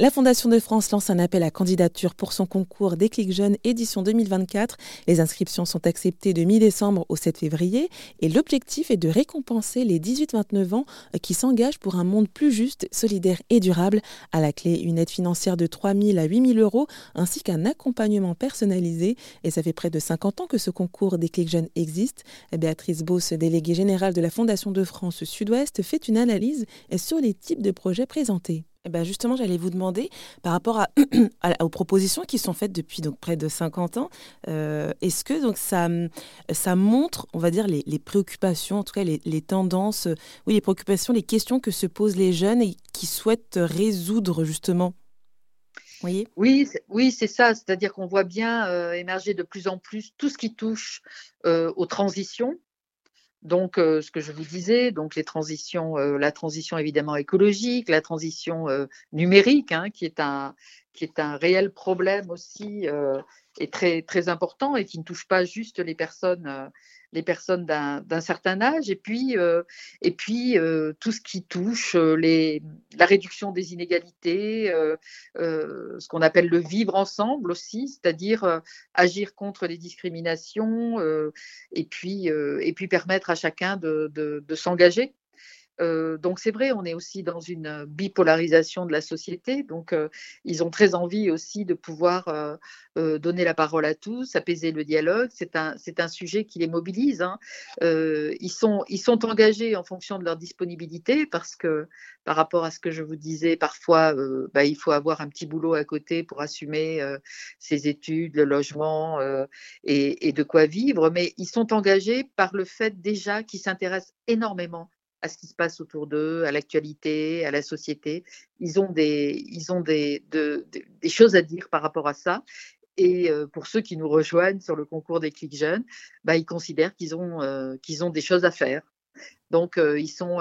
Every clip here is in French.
La Fondation de France lance un appel à candidature pour son concours Déclic Jeunes édition 2024. Les inscriptions sont acceptées de mi-décembre au 7 février et l'objectif est de récompenser les 18-29 ans qui s'engagent pour un monde plus juste, solidaire et durable. À la clé, une aide financière de 3 000 à 8 000 euros ainsi qu'un accompagnement personnalisé. Et ça fait près de 50 ans que ce concours Déclic Jeunes existe. Béatrice Beauce, déléguée générale de la Fondation de France Sud-Ouest, fait une analyse sur les types de projets présentés. Eh ben justement, j'allais vous demander, par rapport aux propositions qui sont faites depuis donc près de 50 ans, euh, est-ce que donc ça, montre, on va dire, les, préoccupations, en tout cas les, tendances, oui, les préoccupations, les questions que se posent les jeunes et qui souhaitent résoudre justement? Oui, oui, oui c'est ça. C'est-à-dire qu'on voit bien euh, émerger de plus en plus tout ce qui touche euh, aux transitions, donc, euh, ce que je vous disais, donc les transitions, euh, la transition évidemment écologique, la transition euh, numérique, hein, qui est un qui est un réel problème aussi et très très important et qui ne touche pas juste les personnes les personnes d'un certain âge, et puis, euh, et puis euh, tout ce qui touche euh, les, la réduction des inégalités, ce qu'on appelle le vivre ensemble aussi, c'est-à-dire agir contre les discriminations, et, puis, et puis permettre à chacun de, de, de s'engager. Euh, donc c'est vrai, on est aussi dans une bipolarisation de la société. Donc euh, ils ont très envie aussi de pouvoir euh, donner la parole à tous, apaiser le dialogue. C'est un, un sujet qui les mobilise. Hein. ils, sont, ils sont engagés en fonction de leur disponibilité parce que par rapport à ce que je vous disais, parfois bah, il faut avoir un petit boulot à côté pour assumer ses études, le logement et de quoi vivre. Mais ils sont engagés par le fait déjà qu'ils s'intéressent énormément à ce qui se passe autour d'eux, à l'actualité, à la société. Ils ont des, ils ont des, des choses à dire par rapport à ça. Et euh, pour ceux qui nous rejoignent sur le concours des clics jeunes, bah, ils considèrent qu'ils ont, euh, qu'ils ont des choses à faire. Donc, euh, ils, sont,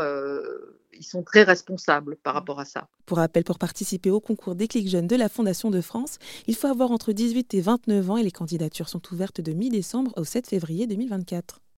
ils sont très responsables par rapport à ça. Pour rappel, pour participer au concours des clics jeunes de la Fondation de France, il faut avoir entre 18 et 29 ans et les candidatures sont ouvertes de mi-décembre au 7 février 2024.